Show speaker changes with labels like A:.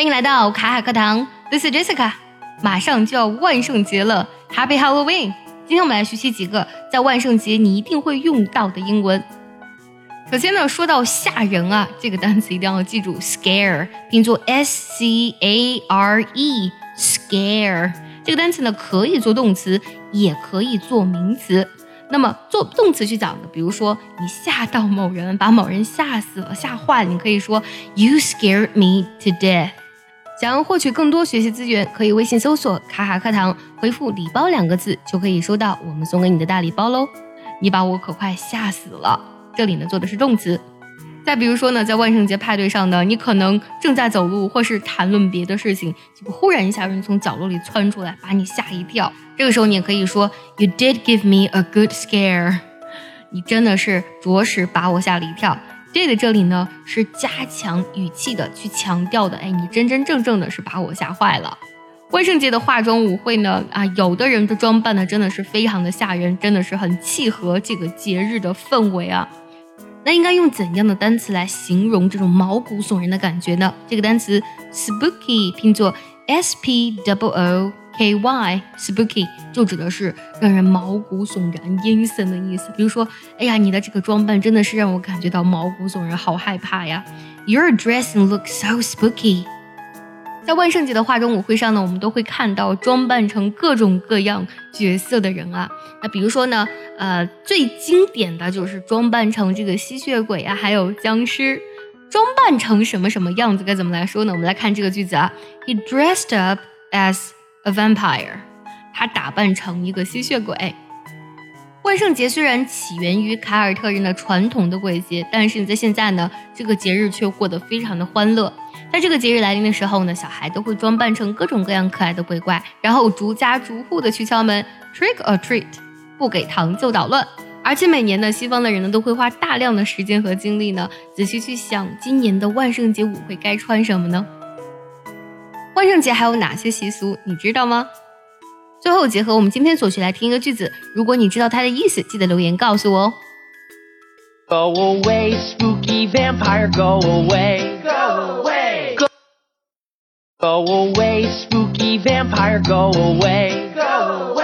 A: 欢迎来到卡卡课堂，This is Jessica。马上就要万圣节了，Happy Halloween！今天我们来学习几个在万圣节你一定会用到的英文。首先呢，说到吓人啊，这个单词一定要记住，scare，拼作 s c a r e，scare。这个单词呢，可以做动词，也可以做名词。那么做动词去讲的，比如说你吓到某人，把某人吓死了、吓坏了，你可以说 You scared me to death。想要获取更多学习资源，可以微信搜索“卡卡课堂”，回复“礼包”两个字，就可以收到我们送给你的大礼包喽。你把我可快吓死了，这里呢做的是动词。再比如说呢，在万圣节派对上呢，你可能正在走路，或是谈论别的事情，结果忽然一下人从角落里窜出来，把你吓一跳。这个时候你也可以说，You did give me a good scare。你真的是着实把我吓了一跳。Did 这里呢是加强语气的，去强调的，哎，你真真正正的是把我吓坏了。万圣节的化妆舞会呢，啊，有的人的装扮呢真的是非常的吓人，真的是很契合这个节日的氛围啊。那应该用怎样的单词来形容这种毛骨悚然的感觉呢？这个单词 spooky 拼作 s p w o k y，spooky 就指的是让人毛骨悚然、阴森的意思。比如说，哎呀，你的这个装扮真的是让我感觉到毛骨悚然，好害怕呀！Your dressing looks so spooky。在万圣节的化妆舞会上呢，我们都会看到装扮成各种各样角色的人啊。那比如说呢，呃，最经典的就是装扮成这个吸血鬼啊，还有僵尸。装扮成什么什么样子，该怎么来说呢？我们来看这个句子啊，He dressed up as a vampire。他打扮成一个吸血鬼。万圣节虽然起源于凯尔特人的传统的鬼节，但是在现在呢，这个节日却过得非常的欢乐。在这个节日来临的时候呢，小孩都会装扮成各种各样可爱的鬼怪，然后逐家逐户的去敲门，trick or treat，不给糖就捣乱。而且每年呢，西方的人呢都会花大量的时间和精力呢，仔细去想今年的万圣节舞会该穿什么呢？万圣节还有哪些习俗，你知道吗？最后结合我们今天所学来听一个句子，如果你知道它的意思，记得留言告诉我哦。Go away, spooky vampire, go away. Go away. Go, go away, spooky vampire, go away. Go away.